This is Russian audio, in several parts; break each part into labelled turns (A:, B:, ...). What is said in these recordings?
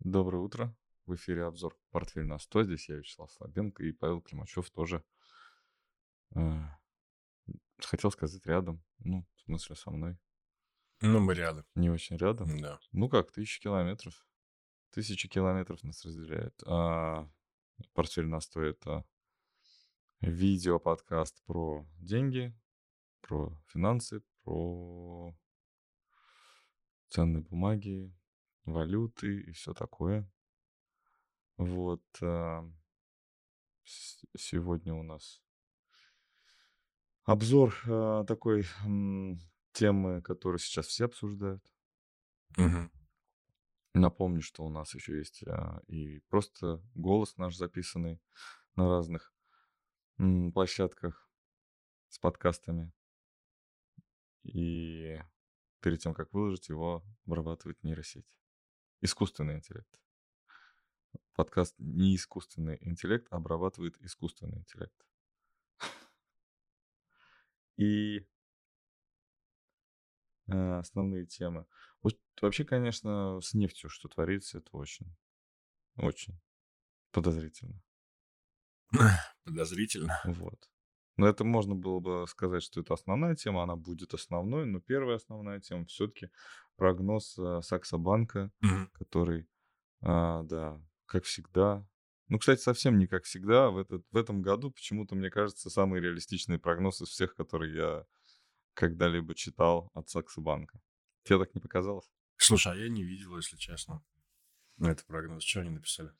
A: Доброе утро. В эфире обзор «Портфель на 100». Здесь я, Вячеслав Слабенко, и Павел Климачев тоже. э, Хотел сказать рядом. Ну, в смысле, со мной.
B: Ну, мы рядом.
A: Не очень рядом.
B: Да.
A: Ну как, тысячи километров. Тысячи километров нас разделяет. А «Портфель на 100» — это видео-подкаст про деньги, про финансы, про ценные бумаги, валюты и все такое. Вот. а, Сегодня у нас обзор а, такой темы, которую сейчас все обсуждают.
B: Мгм.
A: Напомню, что у нас еще есть а, и просто голос наш записанный на разных площадках с подкастами. И перед тем, как выложить его, обрабатывает нейросеть. Искусственный интеллект. Подкаст не искусственный интеллект, а обрабатывает искусственный интеллект. И э, основные темы. Вообще, конечно, с нефтью, что творится, это очень, очень подозрительно.
B: Подозрительно.
A: Вот. Но это можно было бы сказать, что это основная тема, она будет основной, но первая основная тема все-таки прогноз э, Саксобанка,
B: Мгм.
A: который, а, да, как всегда. Ну, кстати, совсем не как всегда. В, этот, в этом году почему-то, мне кажется, самый реалистичный прогноз из всех, которые я когда-либо читал от Саксобанка. Тебе так не показалось?
B: Слушай, а я не видел, если честно. Ну, это прогноз. Что они написали?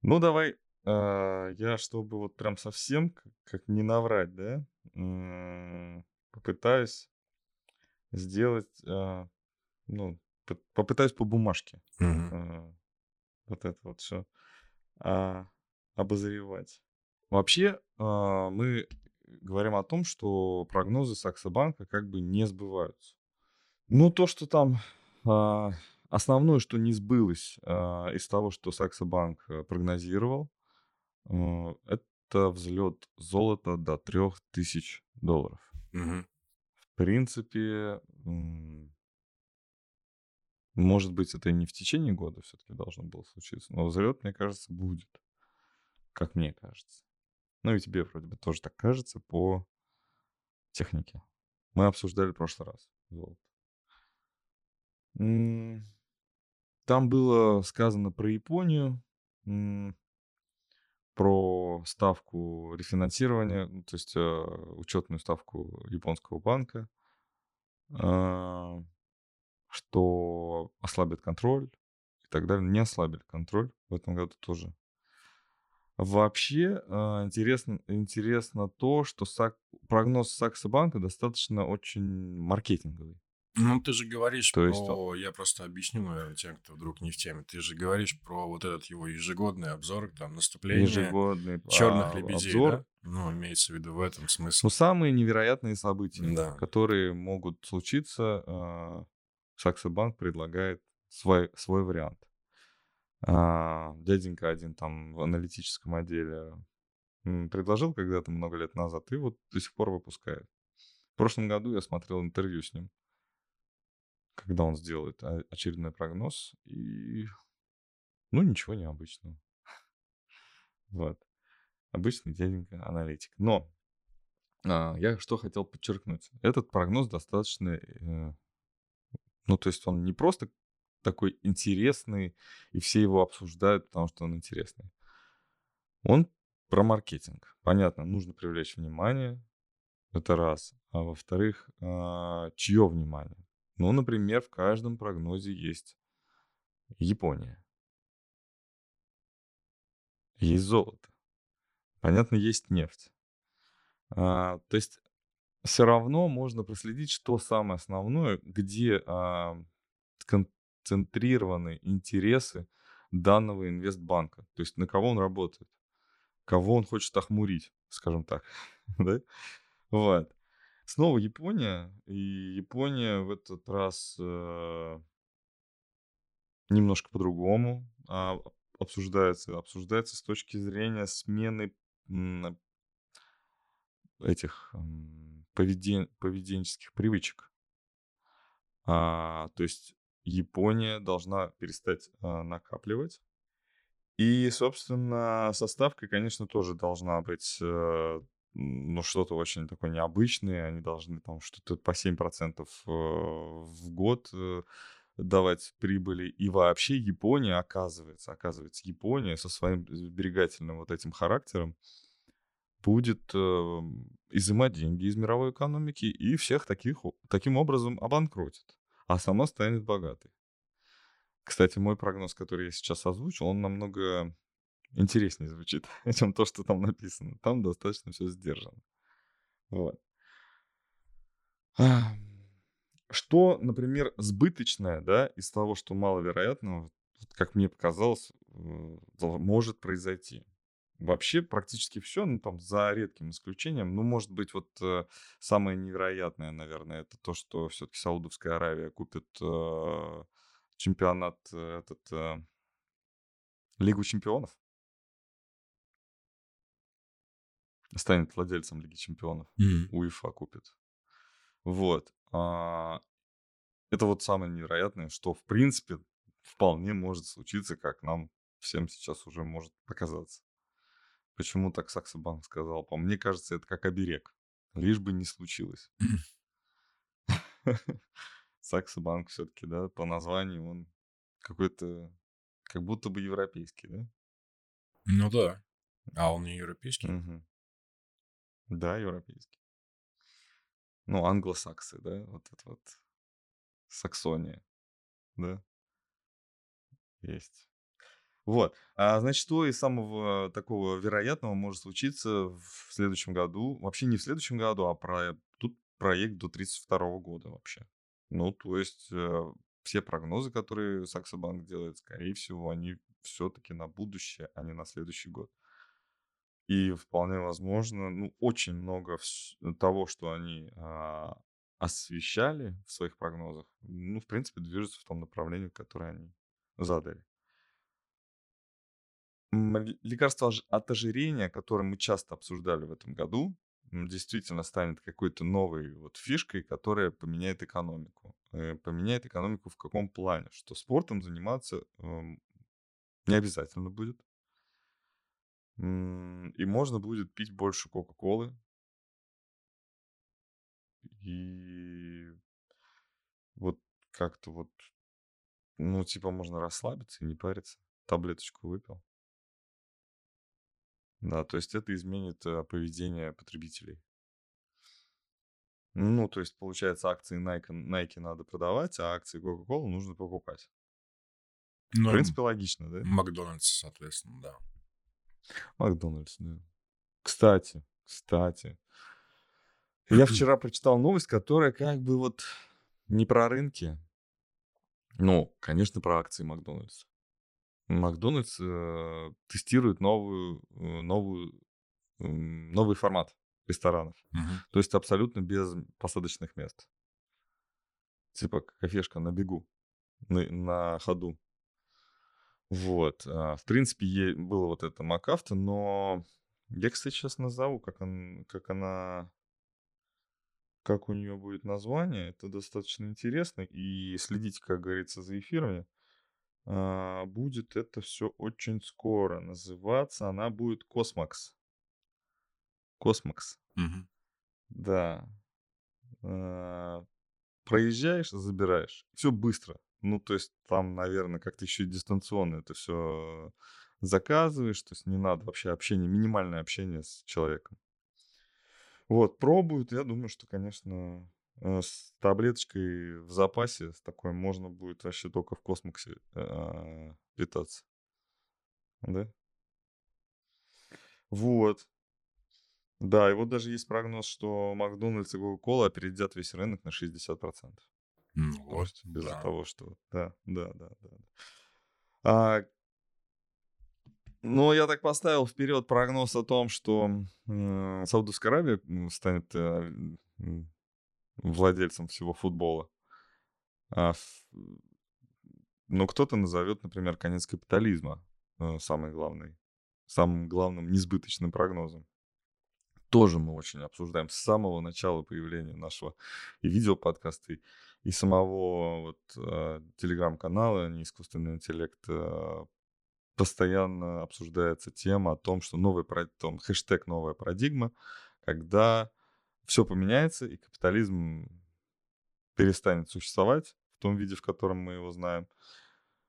A: Ну, давай, а, я, чтобы вот прям совсем, как, как не наврать, да, попытаюсь сделать, а, ну, попытаюсь по бумажке а, вот это вот все обозревать. Вообще, а, мы говорим о том, что прогнозы Саксобанка как бы не сбываются. Ну, то, что там а, основное, что не сбылось а, из того, что Саксобанк прогнозировал, это взлет золота до 3000 долларов.
B: Мгм.
A: В принципе, может быть, это и не в течение года все-таки должно было случиться, но взлет, мне кажется, будет. Как мне кажется. Ну и тебе вроде бы тоже так кажется по технике. Мы обсуждали в прошлый раз золото. Там было сказано про Японию, про ставку рефинансирования, ну, то есть э, учетную ставку японского банка, а, что ослабит контроль и так далее. Не ослабили контроль в этом году тоже. Вообще а, интересно, интересно то, что Сак- прогноз Сакса банка достаточно очень маркетинговый.
B: Ну, ты же говоришь
A: То есть
B: про... Я просто объясню, наверное, тем, кто вдруг не в теме. Ты же говоришь про вот этот его ежегодный обзор, там, наступление
A: Ежегодный
B: черных
A: а,
B: лебедей,
A: обзор.
B: да? Ну, имеется в виду в этом смысл.
A: Ну, самые невероятные события,
B: Да.
A: которые могут случиться, а, Саксо банк предлагает свой, свой вариант. А, Дяденька один там в аналитическом отделе предложил когда-то много лет назад, и вот до сих пор выпускает. В прошлом году я смотрел интервью с ним, когда он сделает о- очередной прогноз, и ну ничего необычного. Вот. Обычный дяденька аналитик. Но а, я что хотел подчеркнуть. Этот прогноз достаточно, э, ну то есть он не просто такой интересный, и все его обсуждают, потому что он интересный. Он про маркетинг. Понятно, нужно привлечь внимание. Это раз. А во-вторых, а, чье внимание? Ну, например, в каждом прогнозе есть Япония. Есть золото. Понятно, есть нефть. А, то есть все равно можно проследить, что самое основное, где а, концентрированы интересы данного инвестбанка. То есть на кого он работает, кого он хочет охмурить, скажем так. да? Вот. Снова Япония. И Япония в этот раз э, немножко по-другому а, обсуждается. Обсуждается с точки зрения смены м, этих м, поведен- поведенческих привычек. А, то есть Япония должна перестать а, накапливать. И, собственно, составка, конечно, тоже должна быть, э, ну, что-то очень такое необычное. Они должны там что-то по 7% э, в год э, давать прибыли. И вообще Япония, оказывается, оказывается, Япония со своим сберегательным вот этим характером будет э, изымать деньги из мировой экономики и всех таких, таким образом обанкротит, а сама станет богатой. Кстати, мой прогноз, который я сейчас озвучил, он намного интереснее звучит, чем то, что там написано. Там достаточно все сдержано. Вот. Что, например, сбыточное, да, из того, что маловероятного, как мне показалось, э, может произойти? Вообще практически все, ну там за редким исключением, ну может быть вот э, самое невероятное, наверное, это то, что все-таки Саудовская Аравия купит э, чемпионат, э, этот, э, Лигу чемпионов. Станет владельцем Лиги чемпионов.
B: Мгм.
A: УЕФА купит. Вот. А, это вот самое невероятное, что в принципе вполне может случиться, как нам всем сейчас уже может показаться. Почему так Саксобанк сказал? По мне кажется, это как оберег. Лишь бы не случилось. Саксобанк все-таки, да, по названию он какой-то, как будто бы европейский, да?
B: Ну да. А он не европейский?
A: Мгм. Да, европейский. Ну, англосаксы, да, вот это вот. Саксония, да, есть. Вот. А, значит, что из самого такого вероятного может случиться в следующем году? Вообще не в следующем году, а про... тут проект до 32 года вообще. Ну, то есть э, все прогнозы, которые Саксобанк делает, скорее всего, они все-таки на будущее, а не на следующий год. И вполне возможно, ну, очень много того, что они а, освещали в своих прогнозах, ну, в принципе, движется в том направлении, которое они задали. Лекарство от ожирения, которое мы часто обсуждали в этом году, действительно станет какой-то новой вот фишкой, которая поменяет экономику. Э, Поменяет экономику в каком плане? Что спортом заниматься эм, не обязательно будет. И можно будет пить больше Кока-Колы. И вот как-то вот, ну, типа можно расслабиться и не париться. Таблеточку выпил. Да, то есть это изменит э, поведение потребителей. Ну, то есть, получается, акции Nike, Nike надо продавать, а акции Coca-Cola нужно покупать. В
B: Ну, и
A: принципе, логично, да?
B: Макдональдс, соответственно, да.
A: Макдональдс, да. Кстати, кстати. Я вчера прочитал новость, которая как бы вот не про рынки. Ну, конечно, про акции Макдональдс. Макдональдс э, тестирует новую, э, новую, м, новый формат ресторанов.
B: Мгм.
A: То есть абсолютно без посадочных мест. Типа кафешка на бегу, на, на ходу. Вот. а, В принципе, было вот это МакАвто, но я, кстати, сейчас назову, как, он, как она, как у нее будет название. Это достаточно интересно. И следите, как говорится, за эфирами. А, Будет это все очень скоро. Называться она будет CosMc's. CosMc's.
B: Мгм.
A: Да. А, Проезжаешь, забираешь. Все быстро. Ну, то есть там, наверное, как-то еще и дистанционно это все заказываешь. То есть не надо вообще общение, минимальное общение с человеком. Вот, пробуют. Я думаю, что, конечно, э, с таблеточкой в запасе, с такой можно будет вообще только в космосе э, питаться. Да? Вот. Да, и вот даже есть прогноз, что Макдональдс и Кока-Кола опередят весь рынок на 60%.
B: Ну вот,
A: есть из-за
B: да.
A: того, что... Да, да, да, да. А, ну, я так поставил вперед прогноз о том, что м, Саудовская Аравия станет э, владельцем всего футбола. А, но кто-то назовет, например, конец капитализма э, самый главный, самым главным несбыточным прогнозом. Тоже мы очень обсуждаем с самого начала появления нашего и видеоподкаста, и, и самого вот э, телеграм-канала не искусственный интеллект э, постоянно обсуждается тема о том, что новый там, хэштег новая парадигма, когда все поменяется и капитализм перестанет существовать в том виде, в котором мы его знаем,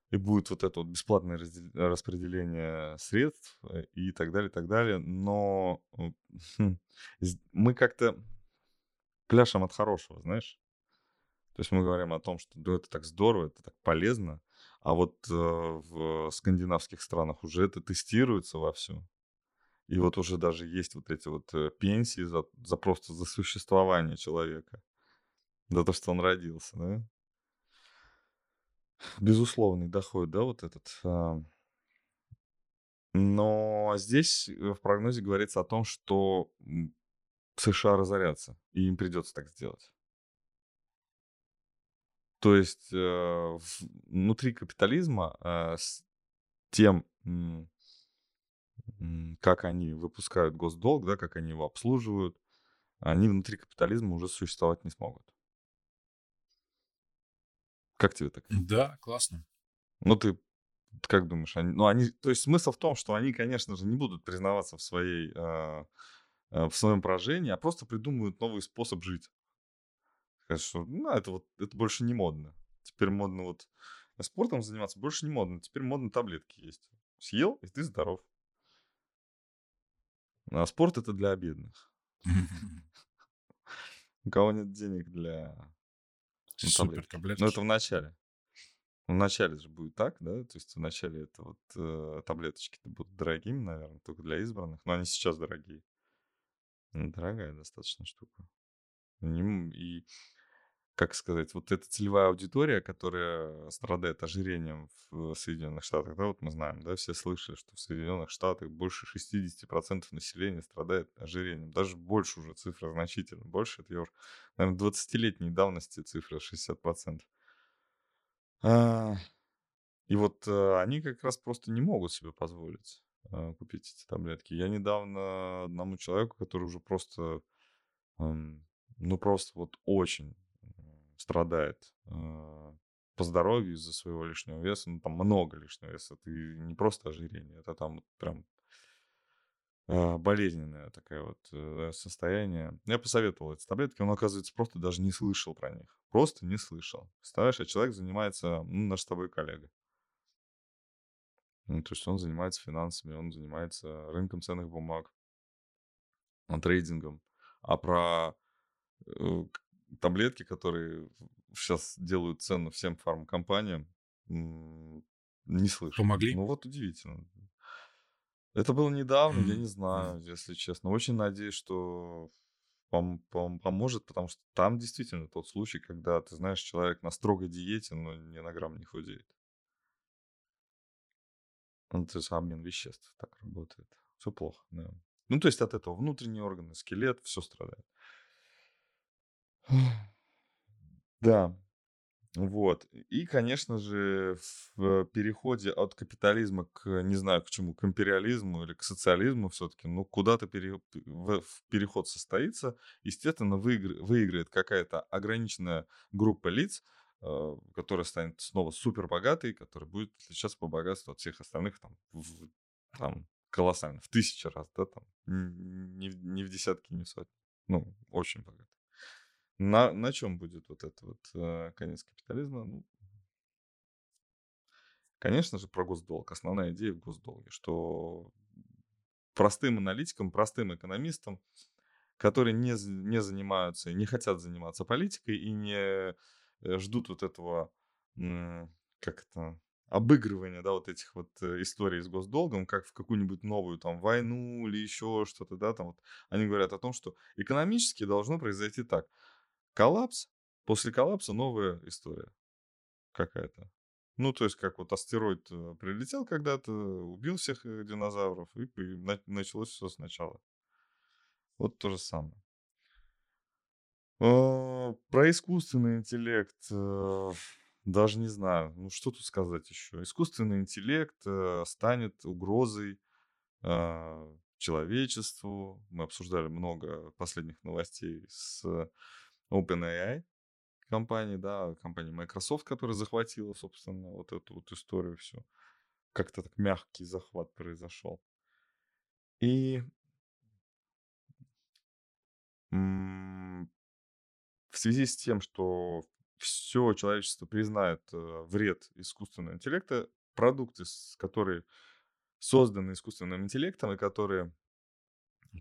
A: и будет вот это вот бесплатное распределение средств э, и так далее, и так далее. Но хм, мы как-то пляшем от хорошего, знаешь? То есть мы говорим о том, что да, это так здорово, это так полезно, а вот э, в скандинавских странах уже это тестируется вовсю. И вот уже даже есть вот эти вот э, пенсии за, за просто за существование человека. За то, что он родился, да? Безусловный доход, да, вот этот. А. Но здесь э, в прогнозе говорится о том, что США разорятся, и им придется так сделать. То есть э, внутри капитализма э, с тем, как они выпускают госдолг, да, как они его обслуживают, они внутри капитализма уже существовать не смогут. Как тебе так?
B: Да, классно.
A: Ну, ты как думаешь? Они, ну, они, то есть смысл в том, что они, конечно же, не будут признаваться в своей, э, в своем поражении, а просто придумывают новый способ жить. Что, ну, это вот, это больше не модно. Теперь модно вот спортом заниматься, больше не модно. Теперь модно таблетки есть. Съел, и ты здоров. А спорт это для бедных. У кого нет денег для
B: ну, Супер таблетки.
A: Ну, это в начале. В начале же будет так, да? То есть в начале это вот э, таблеточки-то будут дорогими, наверное, только для избранных. Но они сейчас дорогие. Дорогая достаточно штука. И как сказать, вот эта целевая аудитория, которая страдает ожирением в Соединенных Штатах, да, вот мы знаем, да, все слышали, что в Соединенных Штатах больше 60% населения страдает ожирением. Даже больше уже цифра значительно больше. Это, уже, наверное, 20-летней давности цифра 60%. А, и вот а, они как раз просто не могут себе позволить а, купить эти таблетки. Я недавно одному человеку, который уже просто, ну просто вот очень страдает э, по здоровью из-за своего лишнего веса, ну там много лишнего веса, это не просто ожирение, это там прям э, болезненное такое вот э, состояние. Я посоветовал эти таблетки, он, оказывается, просто даже не слышал про них. Просто не слышал. Представляешь, а человек занимается, ну, наш с тобой коллега. Ну, то есть он занимается финансами, он занимается рынком ценных бумаг, трейдингом. А про таблетки, которые сейчас делают цену всем фармкомпаниям, не слышу.
B: Помогли?
A: Ну вот удивительно. Это было недавно, я не знаю, если честно. Очень надеюсь, что пом- пом- поможет, потому что там действительно тот случай, когда, ты знаешь, человек на строгой диете, но ни на грамм не худеет. Ну, то есть обмен веществ так работает. Все плохо, да. Ну, то есть от этого внутренние органы, скелет, все страдает. Да, вот. И, конечно же, в переходе от капитализма к, не знаю, к чему, к империализму или к социализму все-таки, ну, куда-то пере, в, переход состоится, естественно, выигр, выиграет какая-то ограниченная группа лиц, э, которая станет снова супер богатой, которая будет отличаться по богатству от всех остальных там, в, там колоссально, в тысячи раз, да, там, не, не в десятки, не в сотни. Ну, очень богатый. На, на чем будет вот это вот э, конец капитализма? Ну, конечно же, про госдолг. Основная идея в госдолге, что простым аналитикам, простым экономистам, которые не, не занимаются, не хотят заниматься политикой и не э, ждут вот этого, как это, обыгрывания, да, вот этих вот э, историй с госдолгом, как в какую-нибудь новую там войну или еще что-то, да, там вот они говорят о том, что экономически должно произойти так – Коллапс, после коллапса новая история какая-то. Ну, то есть, как вот астероид э, прилетел когда-то, убил всех э, динозавров, и началось все сначала. Вот то же самое. А, про искусственный интеллект э, даже не знаю. Ну, что тут сказать еще? Искусственный интеллект станет угрозой человечеству. Мы обсуждали много последних новостей с OpenAI, компании, да, компании Microsoft, которая захватила, собственно, вот эту вот историю всю. Как-то так мягкий захват произошел. И в связи с тем, что все человечество признает э, вред искусственного интеллекта, продукты, которые созданы искусственным интеллектом и которые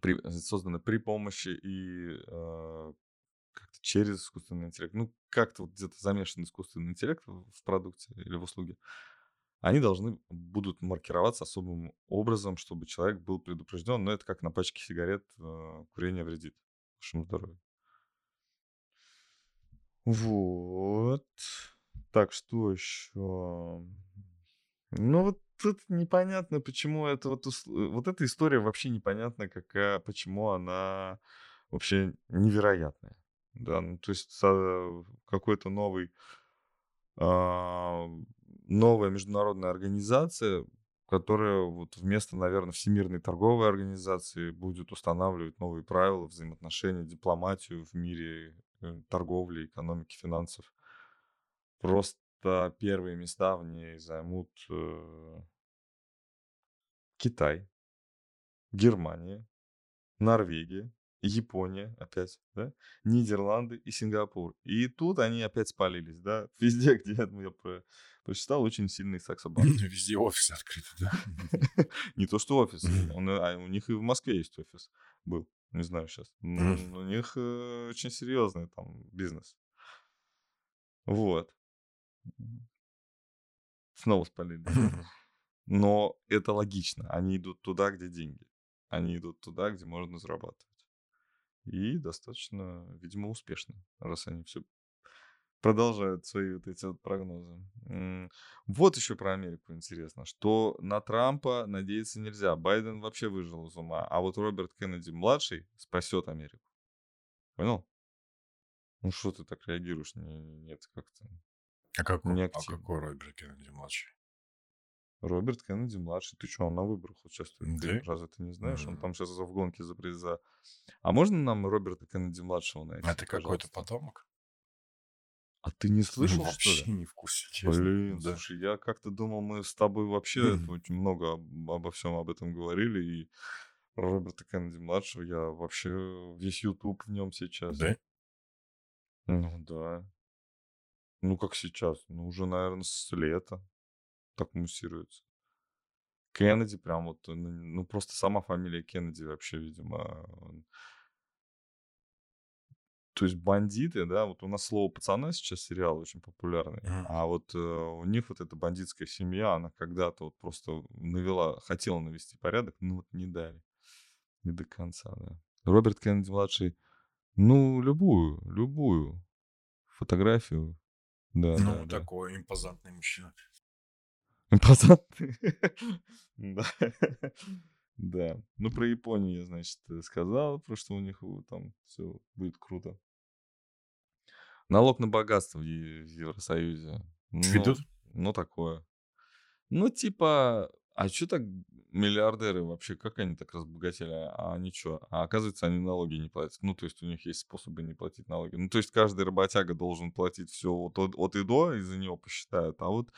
A: при, созданы при помощи и э, как-то через искусственный интеллект, ну, как-то вот где-то замешан искусственный интеллект в продукте или в услуге, они должны будут маркироваться особым образом, чтобы человек был предупрежден. Но это как на пачке сигарет э, курение вредит вашему здоровью. Вот. Так, что еще? Ну, вот тут непонятно, почему это вот, э, вот эта история вообще непонятно, какая, почему она вообще невероятная. Да, ну, то есть какой-то новый, а, новая международная организация, которая вот вместо, наверное, Всемирной торговой организации будет устанавливать новые правила взаимоотношений, дипломатию в мире э, торговли, экономики, финансов. Просто первые места в ней займут э, Китай, Германия, Норвегия, Япония опять, да, Нидерланды и Сингапур. И тут они опять спалились, да. Везде, где я про- прочитал, очень сильный саксобанк.
B: Везде офисы открыты, да?
A: Не то, что офис. А у них и в Москве есть офис. Был. Не знаю сейчас. У них э, очень серьезный там бизнес. Вот. Снова спалили. Но это логично. Они идут туда, где деньги. Они идут туда, где можно зарабатывать. И достаточно, видимо, успешно, раз они все продолжают свои вот эти вот прогнозы. Вот еще про Америку интересно, что на Трампа надеяться нельзя. Байден вообще выжил из ума, а вот Роберт Кеннеди младший спасет Америку. Понял? Ну что ты так реагируешь? Не- Нет, как-то
B: А
A: не
B: а какой Роберт Кеннеди младший?
A: Роберт Кеннеди младший. Ты что, он на выборах участвует?
B: Да?
A: разве ты не знаешь? Он
B: М.
A: там сейчас в гонке за приза. А можно нам Роберта Кеннеди младшего найти?
B: А ты какой-то потомок?
A: А ты не слышал, что
B: Вообще
A: ли?
B: не в курсе, честно.
A: Блин,
B: Да.
A: слушай, я как-то думал, мы с тобой вообще
B: Мгм.
A: очень много об- обо всем об этом говорили, и про Роберта Кеннеди младшего я вообще весь YouTube в нем сейчас.
B: Да?
A: Ну да. Ну как сейчас? Ну уже, наверное, с лета так муссируется. Кеннеди прям вот, э, ну ну, просто сама фамилия Кеннеди вообще, видимо, то есть бандиты, да, вот у нас слово пацана сейчас сериал очень популярный,
B: Мгм.
A: а вот э, у них вот эта бандитская семья, она когда-то вот просто навела, хотела навести порядок, ну вот не дали, не до конца, да. Роберт Кеннеди младший, ну любую, любую фотографию, да,
B: Ну,
A: да, да.
B: такой импозантный мужчина.
A: Импозантный. Да. Да. Ну, про Японию я, значит, э, сказал, про что у них э, там все будет круто. Налог на богатство в Евросоюзе. Ну,
B: Ведут?
A: ну, такое. Ну, типа, а что так миллиардеры вообще, как они так разбогатели? А они что? А оказывается, они налоги не платят. Ну, то есть у них есть способы не платить налоги. Ну, то есть каждый работяга должен платить все вот от, от и до, и за него посчитают. А вот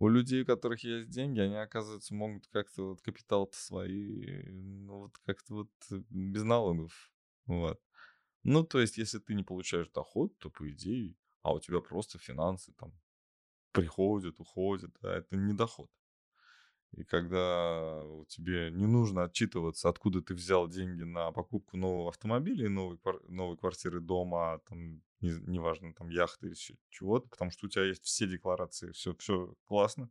A: у людей, у которых есть деньги, они, оказывается, могут как-то вот капитал-то свои, ну, вот как-то вот э, без налогов. Вот. Ну, то есть, если ты не получаешь доход, то, по идее, а у тебя просто финансы там приходят, уходят, да, это не доход. И когда тебе не нужно отчитываться, откуда ты взял деньги на покупку нового автомобиля и новой, новой квартиры, дома, там, не- неважно, там, яхты или чего-то, потому что у тебя есть все декларации, все, все классно.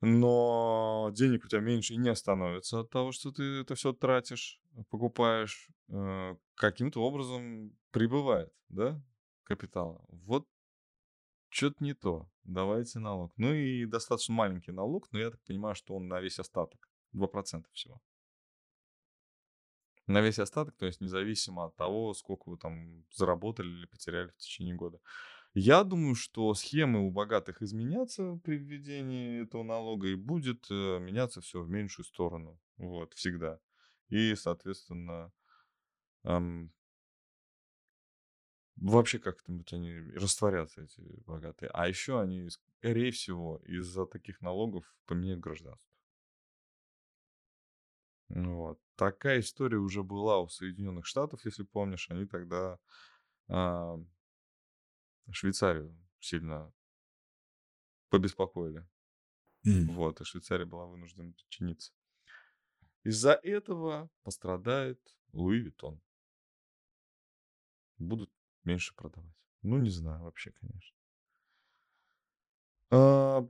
A: Но денег у тебя меньше и не становится от того, что ты это все тратишь, покупаешь, э, каким-то образом прибывает, да, капитала. Вот что-то не то. Давайте налог. Ну и достаточно маленький налог, но я так понимаю, что он на весь остаток. 2% всего. На весь остаток, то есть независимо от того, сколько вы там заработали или потеряли в течение года. Я думаю, что схемы у богатых изменятся при введении этого налога и будет э, меняться все в меньшую сторону. Вот, всегда. И, соответственно, ам, вообще как-нибудь они растворятся, эти богатые. А еще они, скорее всего, из-за таких налогов поменяют гражданство. Ну вот. Такая история уже была у Соединенных Штатов, если помнишь. Они тогда а, Швейцарию сильно побеспокоили.
B: М.
A: Вот, и Швейцария была вынуждена подчиниться. Из-за этого пострадает Луи Виттон. Будут меньше продавать. Ну, не знаю вообще, конечно. А,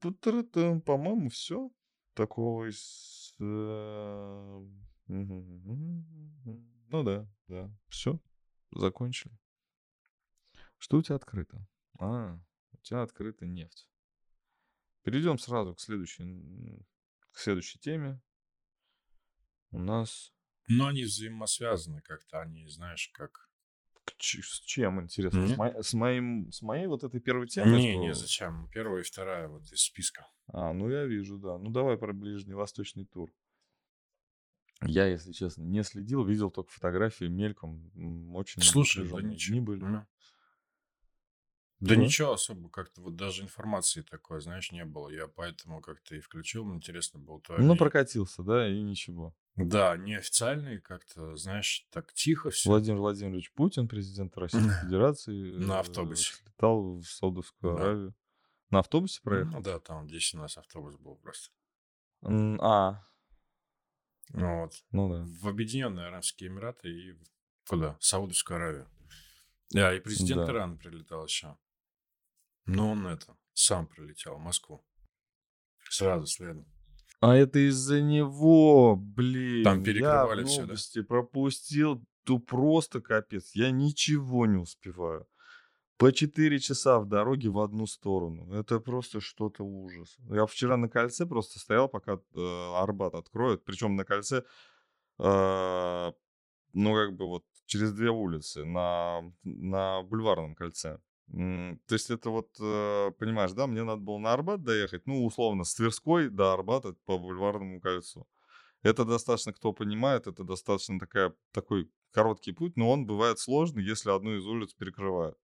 A: По-моему, все такого из... Ну да, да. Все. Закончили. Что у тебя открыто? А, у тебя открыта нефть. Перейдем сразу к следующей, к следующей теме. У нас
B: Но они взаимосвязаны как-то, они, знаешь, как...
A: с чем интересно? С, мо- с моим, с моей вот этой первой темой?
B: Не, не, зачем? Первая и вторая вот из списка.
A: А, ну я вижу, да. Ну давай про ближневосточный тур. Я, если честно, не следил, видел только фотографии мельком. Очень
B: Слушай, да ничего.
A: дни были.
B: Ну. Да
A: Да?
B: ничего особо, как-то вот даже информации такой, знаешь, не было. Я поэтому как-то и включил, мне интересно было твое
A: Ну,
B: мнение.
A: прокатился, да, и ничего.
B: Да, неофициальный как-то, знаешь, так тихо все.
A: Владимир Владимирович Путин, президент Российской Федерации,
B: На
A: э,
B: автобусе.
A: слетал в Саудовскую
B: Да.
A: Аравию. На автобусе проехал?
B: Ну да, там 10 у нас автобус был просто.
A: А,
B: Ну вот.
A: ну да.
B: В Объединенные Арабские Эмираты и куда? В Саудовскую Аравию. Да, и президент
A: Да.
B: Ирана прилетал еще. Но он это, сам прилетел в Москву. Сразу следом.
A: А это из-за него, блин.
B: Там
A: я
B: перекрывали
A: в
B: всё, да?
A: пропустил, то просто капец. Я ничего не успеваю. По 4 часа в дороге в одну сторону. Это просто что-то ужас. Я вчера на кольце просто стоял, пока э, Арбат откроют. Причем на кольце, э, ну, как бы вот через две улицы на, на бульварном кольце. То есть это вот, э, понимаешь, да, мне надо было на Арбат доехать, ну, условно, с Тверской до Арбата по бульварному кольцу. Это достаточно, кто понимает, это достаточно такая, такой короткий путь, но он бывает сложный, если одну из улиц перекрывают.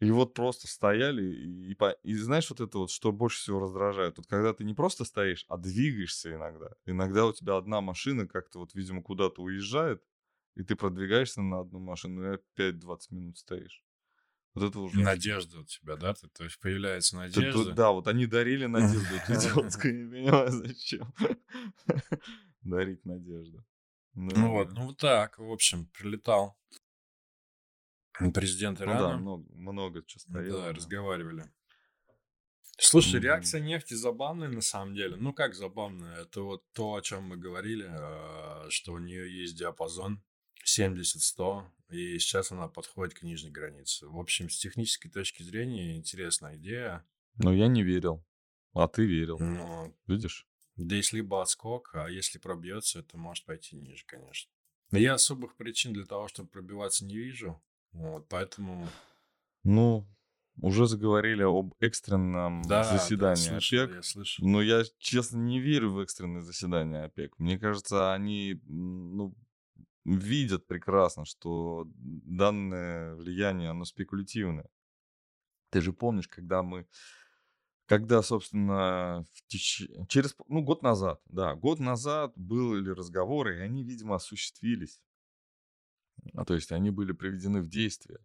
A: И вот просто стояли, и, и и знаешь, вот это вот, что больше всего раздражает, вот когда ты не просто стоишь, а двигаешься иногда. Иногда у тебя одна машина как-то вот, видимо, куда-то уезжает, и ты продвигаешься на одну машину, и опять 20 минут стоишь. Вот это ужасно.
B: Надежда у тебя, да? Ты- то есть появляется надежда.
A: т- Да, вот они дарили надежду. Это идиотское, не понимаю, зачем. Дарить надежду.
B: Ну вот, ну вот так, в общем, прилетал президент
A: Ну да,
B: Ирана.
A: много, много чего стояло.
B: Да, разговаривали. Слушай,
A: Мгм.
B: реакция нефти забавная на самом деле. Ну как забавная? Это вот то, о чем мы говорили, э, что у нее есть диапазон 70-100, и сейчас она подходит к нижней границе. В общем, с технической точки зрения интересная идея.
A: Но я не верил. А ты верил.
B: Но
A: Видишь?
B: здесь либо отскок, а если пробьется, это может пойти ниже, конечно. Но я особых причин для того, чтобы пробиваться, не вижу. Вот, поэтому...
A: Ну, уже заговорили об экстренном
B: Да, да,
A: заседании
B: слышал,
A: ОПЕК.
B: я слышал.
A: Но я, честно, не верю в экстренное заседание ОПЕК. Мне кажется, они ну, видят прекрасно, что данное влияние, оно спекулятивное. Ты же помнишь, когда мы, когда, собственно, в теч- через, ну, год назад, да, год назад были разговоры, и они, видимо, осуществились. А, то есть они были приведены в действие.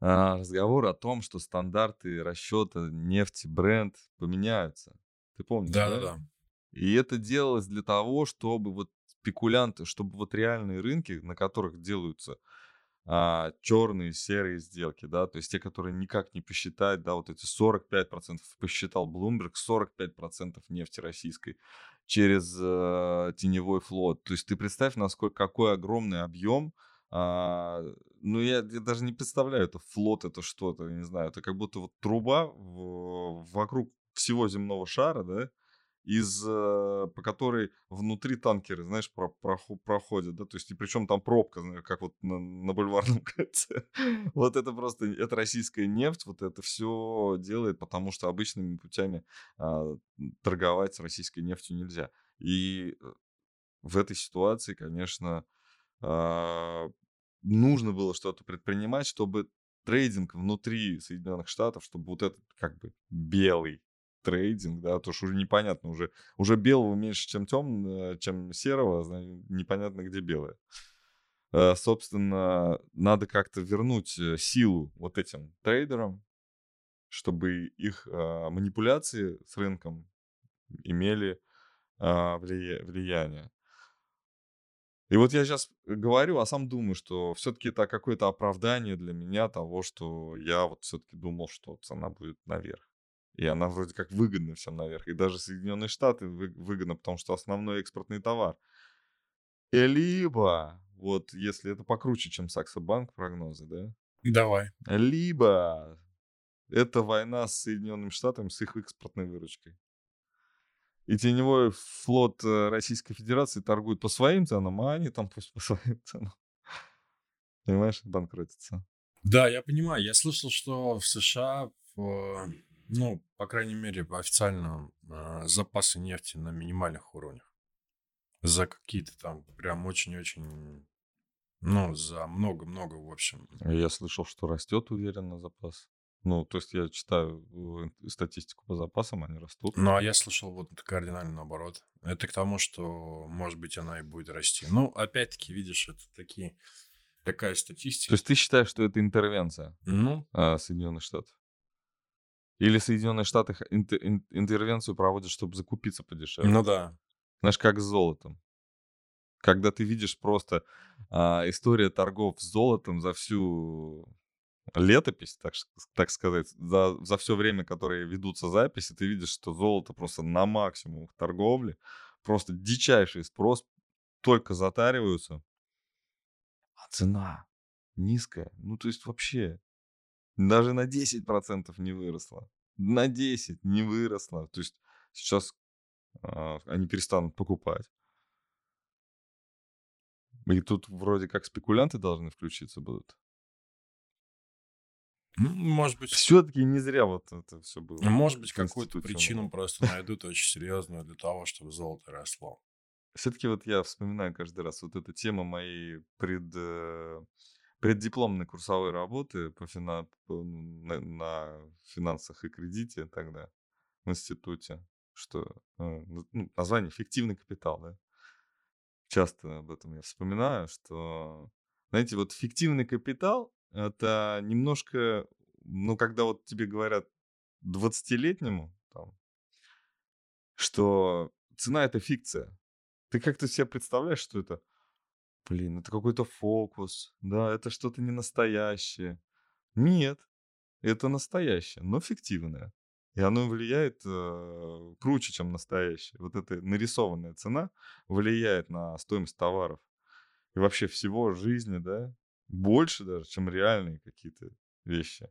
A: А, разговор о том, что стандарты расчета нефти, бренд поменяются. Ты помнишь, да?
B: Да-да-да.
A: И это делалось для того, чтобы вот спекулянты, чтобы вот реальные рынки, на которых делаются а, черные, серые сделки, да, то есть те, которые никак не посчитать, да, вот эти 45% посчитал Bloomberg, 45% нефти российской через э, теневой флот. То есть ты представь, насколько какой огромный объем. а, ну, я, я даже не представляю, это флот, это что-то, не знаю, это как будто вот труба в- вокруг всего земного шара, да, из, э, по которой внутри танкеры, знаешь, про- прохо- проходят, да, то есть, и причем там пробка, знаешь, как вот на, на бульварном кольце. Вот это просто, это российская нефть, вот это все делает, потому что обычными путями а, торговать с российской нефтью нельзя. И э, в этой ситуации, конечно, а, нужно было что-то предпринимать, чтобы трейдинг внутри Соединенных Штатов, чтобы вот этот как бы белый трейдинг, да, то что уже непонятно, уже, уже белого меньше, чем темного, чем серого, непонятно, где белое. Э, собственно, надо как-то вернуть э, силу вот этим трейдерам, чтобы их а, манипуляции с рынком имели а, влияние. И вот я сейчас говорю, а сам думаю, что все-таки это какое-то оправдание для меня того, что я вот все-таки думал, что цена будет наверх. И она вроде как выгодна всем наверх. И даже Соединенные Штаты выгодно, потому что основной экспортный товар. И либо, вот если это покруче, чем Саксо Банк прогнозы, да?
B: Давай.
A: Либо это война с Соединенными Штатами, с их экспортной выручкой. И теневой флот э, Российской Федерации торгует по своим ценам, а они там пусть по своим ценам. Понимаешь, банкротятся.
B: Да, я понимаю. Я слышал, что в США, ну, по крайней мере, официально э, запасы нефти на минимальных уровнях. За какие-то там прям очень-очень, ну, за много-много, в общем.
A: Я слышал, что растет уверенно запас. Ну, то есть я читаю э, статистику по запасам, они растут.
B: Ну, а я слышал вот кардинально наоборот. Это к тому, что, может быть, она и будет расти. Ну, опять-таки, видишь, это такие, такая статистика.
A: То есть ты считаешь, что это интервенция
B: ну?
A: а, Соединенных Штатов? Или Соединенные Штаты интервенцию проводят, чтобы закупиться подешевле?
B: Ну да.
A: Знаешь, как с золотом. Когда ты видишь просто а, история торгов с золотом за всю летопись, так, так сказать, за, за все время, которое ведутся записи, ты видишь, что золото просто на максимум торговли, просто дичайший спрос, только затариваются, а цена низкая. Ну, то есть вообще даже на 10% не выросла. На 10 не выросла. То есть сейчас э, они перестанут покупать. И тут вроде как спекулянты должны включиться будут.
B: Может быть.
A: Все-таки не зря вот это все было.
B: Может быть, какую-то причину просто найдут очень серьезную для того, чтобы золото росло.
A: Все-таки вот я вспоминаю каждый раз вот эта тема моей пред, преддипломной курсовой работы по фина, на, на финансах и кредите тогда в институте, что э, ну, название «Фиктивный капитал», да? Часто об этом я вспоминаю, что, знаете, вот фиктивный капитал это немножко, ну, когда вот тебе говорят 20-летнему, там, что цена это фикция. Ты как-то себе представляешь, что это, блин, это какой-то фокус, да, это что-то не настоящее. Нет, это настоящее, но фиктивное. И оно влияет э, круче, чем настоящее. Вот эта нарисованная цена влияет на стоимость товаров и вообще всего жизни, да, больше даже, чем реальные какие-то вещи.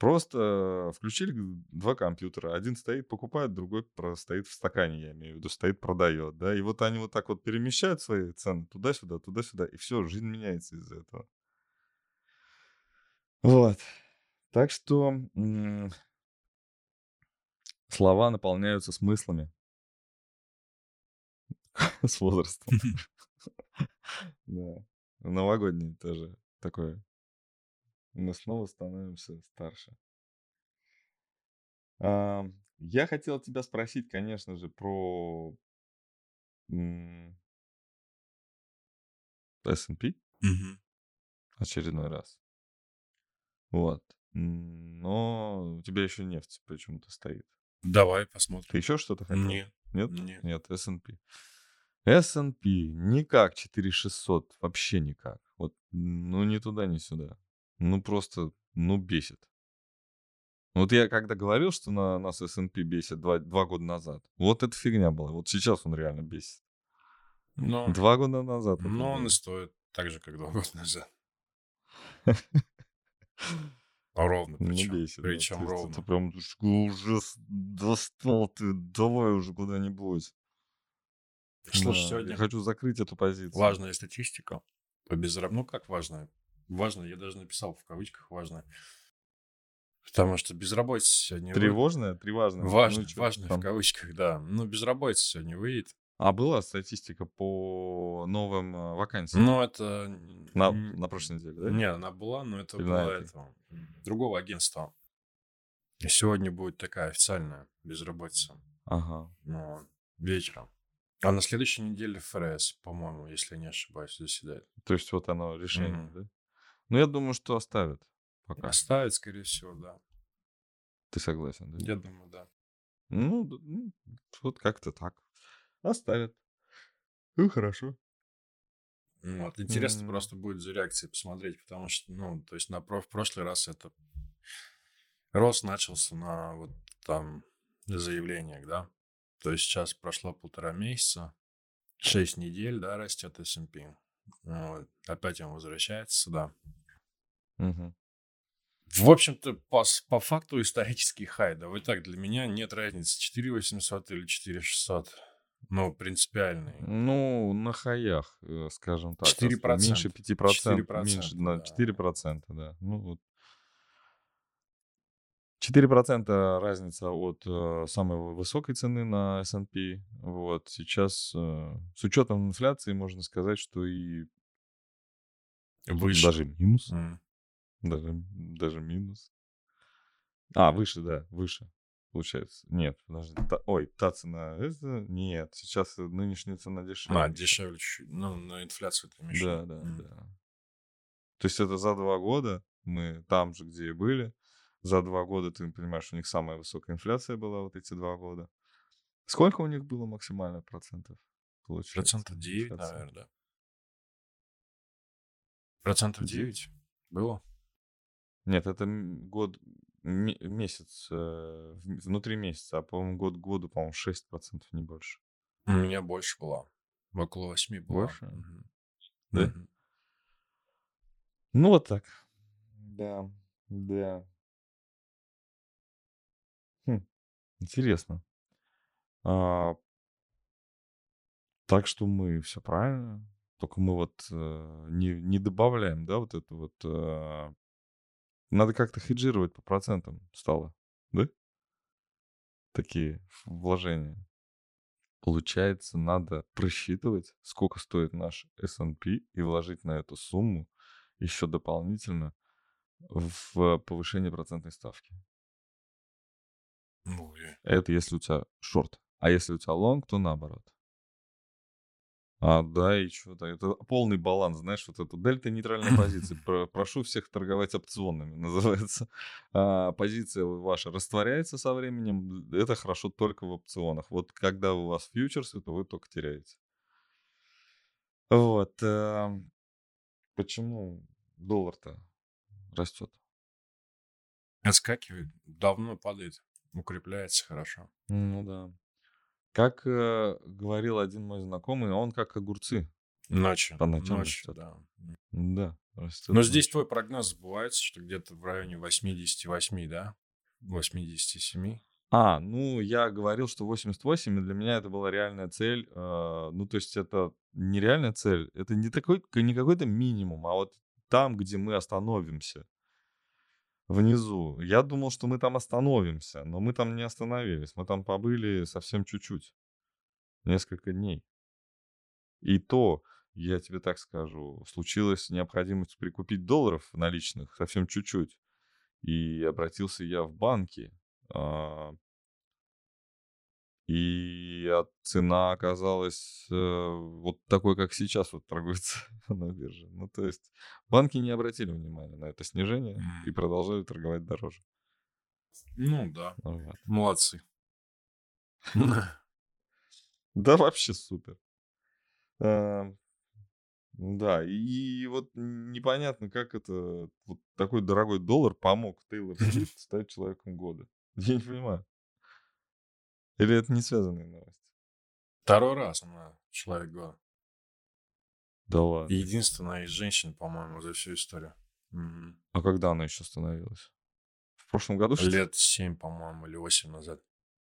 A: Просто включили два компьютера. Один стоит, покупает, другой стоит в стакане, я имею в виду, стоит, продает. Да? И вот они вот так вот перемещают свои цены туда-сюда, туда-сюда. И все, жизнь меняется из-за этого. Вот. Так что м- слова наполняются смыслами с возрастом. Да. Новогодний тоже такое. Мы снова становимся старше. А, я хотел тебя спросить, конечно же, про S&P
B: Мгм.
A: очередной раз. Вот. Но у тебя еще нефть почему-то стоит.
B: Давай
A: Ты
B: посмотрим.
A: еще что-то хотел?
B: Нет,
A: Нет?
B: нет.
A: Нет, S&P. S&P никак 4600, вообще никак. Вот, ну ни туда, ни сюда. Ну просто, ну бесит. Вот я когда говорил, что на нас S&P бесит два, два года назад, вот это фигня была. Вот сейчас он реально бесит.
B: Но,
A: Два года назад.
B: но он и стоит так же, как два года назад. Ровно
A: Ну,
B: причем.
A: бесит. да.
B: Причем ровно.
A: Это прям уже достал ты, давай уже куда-нибудь.
B: Слушай,
A: Да,
B: сегодня
A: Я хочу закрыть эту позицию.
B: важная статистика по безраб... Ну, как важная? Важная, я даже написал в кавычках важная. Потому что безработица сегодня... вы-
A: Тревожная? Тревожная.
B: Важно,
A: Ну
B: важно
A: там?
B: в кавычках, да. Ну, безработица сегодня выйдет.
A: А была статистика по новым э, вакансиям
B: Ну, это...
A: на, на прошлой неделе, да?
B: Не, она была, но это
A: Или этой?
B: этого, другого агентства. И сегодня будет такая официальная безработица.
A: Ага.
B: Ну, вечером. А на следующей неделе ФРС, по-моему, если я не ошибаюсь, заседает.
A: То есть вот оно решение,
B: Мгм.
A: да? Ну, я думаю, что оставят пока.
B: Оставить, скорее всего, да.
A: Ты согласен, да?
B: Я думаю, да.
A: Ну, ну, вот как-то так. Оставят. Ну, хорошо.
B: Ну, Вот. Интересно
A: М.
B: просто будет за реакцией посмотреть, потому что, ну, то есть на в прошлый раз это рост начался на вот там заявлениях, да. То есть сейчас прошло полтора месяца, шесть недель, да, растет S&P. Вот. Опять он возвращается сюда.
A: Мгм.
B: В общем-то, по, по факту исторический хай. Да, вот так, для меня нет разницы, 4800 или 4600. Ну, принципиальный.
A: Ну, на хаях, э, скажем так.
B: 4%.
A: Меньше 5%.
B: 4%,
A: меньше
B: да.
A: 4%, да. Ну, вот. 4% разница от э, самой высокой цены на S&P. Вот. Сейчас э, с учетом инфляции можно сказать, что и
B: Выше.
A: даже минус.
B: М.
A: Даже, даже минус. А, выше, да, выше. Получается. Нет, подожди. та- ой, та цена. Это нет. Сейчас нынешняя цена дешевле.
B: А, дешевле чуть-чуть. Ну, на инфляцию ты имеешь в
A: Да, да,
B: М.
A: да. То есть это за два года мы там же, где и были. За два года, ты понимаешь, у них самая высокая инфляция была вот эти два года. Сколько у них было максимально процентов? Получается,
B: Процентов 9,
A: инфляция?
B: наверное, да. Процентов
A: Девять?
B: 9 было?
A: Нет, это год, ме- месяц, э, внутри месяца, а, по-моему, год к году, по-моему, 6%, не больше.
B: У меня больше было. Около 8 было.
A: Больше?
B: Мгм.
A: Да?
B: Мгм.
A: Ну, вот так. Да, да. Хм, интересно. А, так что мы все правильно. Только мы вот э, не, не добавляем, да, вот это вот. э, надо как-то хеджировать по процентам стало, да? Такие вложения. Получается, надо просчитывать, сколько стоит наш S&P и вложить на эту сумму еще дополнительно в повышение процентной ставки.
B: Ну, и-
A: Это если у тебя шорт. А если у тебя лонг, то наоборот. А, да, и что-то. Это полный баланс, знаешь, вот это дельта нейтральной позиции. Про- Прошу всех торговать опционами, называется. А, позиция ваша растворяется со временем. Это хорошо только в опционах. Вот когда у вас фьючерсы, то вы только теряете. Вот. эм, Почему доллар-то растет?
B: Отскакивает, давно падает, укрепляется хорошо.
A: Ну да. Как э, говорил один мой знакомый, он как огурцы.
B: Ночью.
A: По ночам
B: Ночью,
A: растет.
B: да.
A: Да, растет.
B: Но здесь твой прогноз сбывается, что где-то в районе 88, да? 87.
A: А, ну, я говорил, что 88, и для меня это была реальная цель. э, ну, то есть это не реальная цель, это не, такой, не какой-то минимум, а вот там, где мы остановимся. Внизу. Я думал, что мы там остановимся, но мы там не остановились. Мы там побыли совсем чуть-чуть. Несколько дней. И то, я тебе так скажу, случилась необходимость прикупить долларов наличных совсем чуть-чуть. И обратился я в банки. И а, цена оказалась э, вот такой, как сейчас вот торгуется на бирже. Ну, то есть банки не обратили внимания на это снижение и продолжали торговать дороже.
B: Ну да,
A: Вот.
B: молодцы.
A: Да, вообще супер. А, Да, и вот непонятно, как это вот такой дорогой доллар помог Тейлор Свифт стать человеком года. Я не понимаю. Или это не связанные новости?
B: Второй раз она человек года.
A: Да ладно.
B: Единственная из женщин, по-моему, за всю историю.
A: А когда она еще становилась? В прошлом году, что?
B: Лет 7, по-моему, или 8 назад.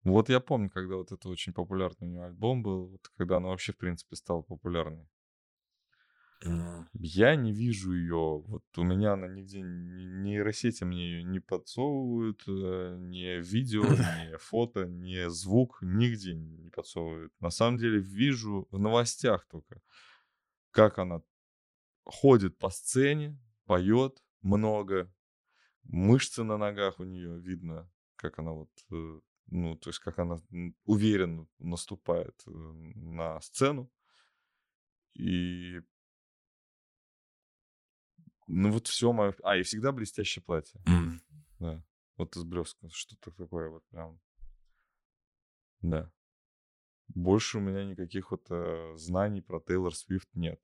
A: Вот я помню, когда вот это очень популярный у нее альбом был, вот когда она вообще, в принципе, стала популярной.
B: М.
A: Я не вижу ее. Вот у меня она нигде, ни нейросети мне ее не подсовывают, э, ни видео, ни фото, ни звук, нигде не подсовывают. На самом деле вижу в новостях только, как она ходит по сцене, поет много, мышцы на ногах у нее видно, как она вот, э, ну, то есть как она уверенно наступает э, на сцену. И ну вот все мое... А, и всегда блестящее платье.
B: М.
A: Да. Вот из блеска. Что-то такое вот прям. Да. Больше у меня никаких вот э, знаний про Тейлор Свифт нет.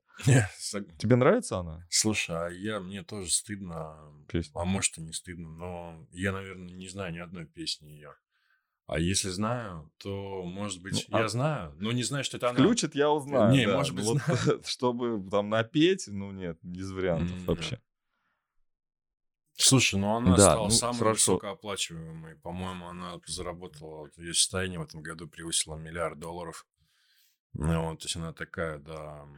A: Тебе нравится она?
B: Слушай, а я, мне тоже стыдно,
A: Песня?
B: а может и не стыдно, но я, наверное, не знаю ни одной песни ее. А если знаю, то, может быть,
A: Ну, а-
B: я знаю, но не знаю, что это она.
A: Включит, я узнаю.
B: Не,
A: да.
B: может быть,
A: Вот,
B: знаю.
A: чтобы там напеть, ну нет, без вариантов
B: М,
A: вообще.
B: Слушай, ну она
A: Да,
B: стала
A: ну,
B: самой
A: хорошо.
B: высокооплачиваемой. По-моему, она заработала, вот ее состояние в этом году превысило миллиард долларов. Ну, вот, то есть она такая, да,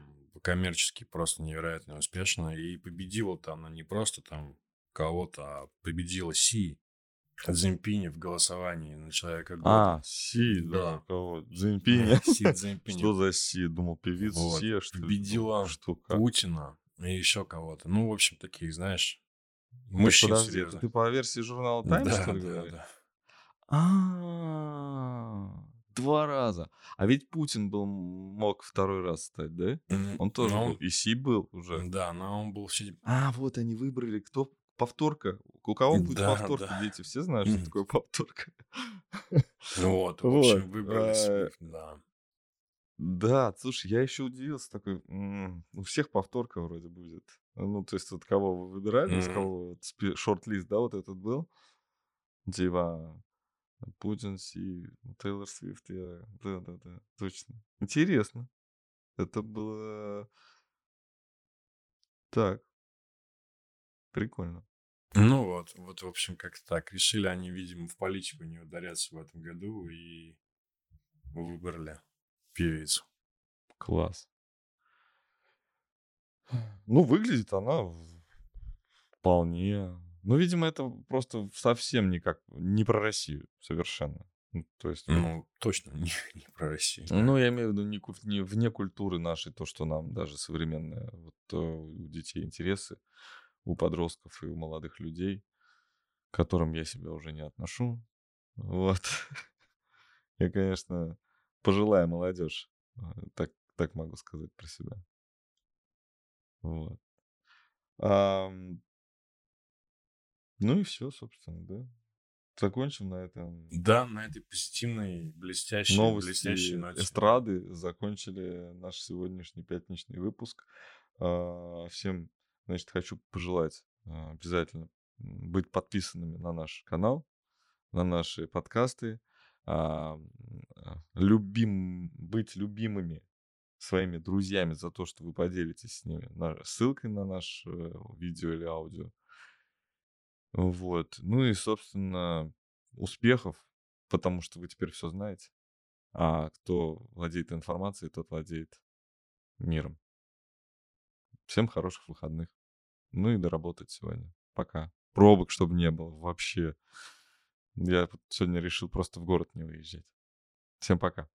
B: коммерчески просто невероятно успешная. И победила-то она не просто там кого-то, а победила Си Цзиньпини в голосовании на человека года.
A: А, Си, да,
B: Да.
A: кого? Дзиньпиня.
B: Си Цзиньпини.
A: Что за Си? Думал, певица
B: Вот.
A: Си, что ли?
B: Победила
A: Что?
B: Путина и еще кого-то. Ну, в общем, таких, знаешь,
A: Так
B: мужчин
A: подожди, ты по версии журнала Таймс,
B: Да,
A: что ли,
B: да, да.
A: А, Два раза. А ведь Путин был, мог второй раз стать, да? Он тоже
B: но
A: был.
B: он-
A: И Си был уже.
B: Да, но он был.
A: А, вот они выбрали, кто повторка. У кого будет
B: Да,
A: повторка,
B: да.
A: дети? Все знают, что такое повторка?
B: Вот, в общем, выбрали
A: а,
B: Свифт, да.
A: Да, слушай, я еще удивился такой, у всех повторка вроде будет. Ну, то есть вот кого вы выбирали, из
B: Мгм.
A: кого вот шорт-лист, да, вот этот был? Типа Путин, Си, Тейлор Свифт, я... Да-да-да, точно. Интересно. Это было... Так, прикольно.
B: Ну вот, вот, в общем, как-то так. Решили они, видимо, в политику не ударяться в этом году и выбрали певицу.
A: Класс. Ну, выглядит она вполне... Ну, видимо, это просто совсем никак не про Россию совершенно. Ну, то есть...
B: Ну, точно не, не про Россию.
A: Ну, я имею в виду не, не вне культуры нашей, то, что нам даже современное, вот э, у детей интересы, у подростков и у молодых людей, к которым я себя уже не отношу. Вот. Я, конечно, пожилая молодежь, э, так, так могу сказать про себя. Вот. Ам, Ну и все, собственно, да. Закончим на этом.
B: Да, на этой позитивной, блестящей, блестящей
A: Новости
B: ноте.
A: эстрады закончили наш сегодняшний пятничный выпуск. А, Всем, значит, хочу пожелать а, обязательно быть подписанными на наш канал, на наши подкасты, а, а, любим, быть любимыми своими друзьями за то, что вы поделитесь с ними ссылкой на наш э, видео или аудио. Вот. Ну и, собственно, успехов, потому что вы теперь все знаете. А кто владеет информацией, тот владеет миром. Всем хороших выходных. Ну и доработать сегодня. Пока. Пробок, чтобы не было вообще. Я сегодня решил просто в город не выезжать. Всем пока.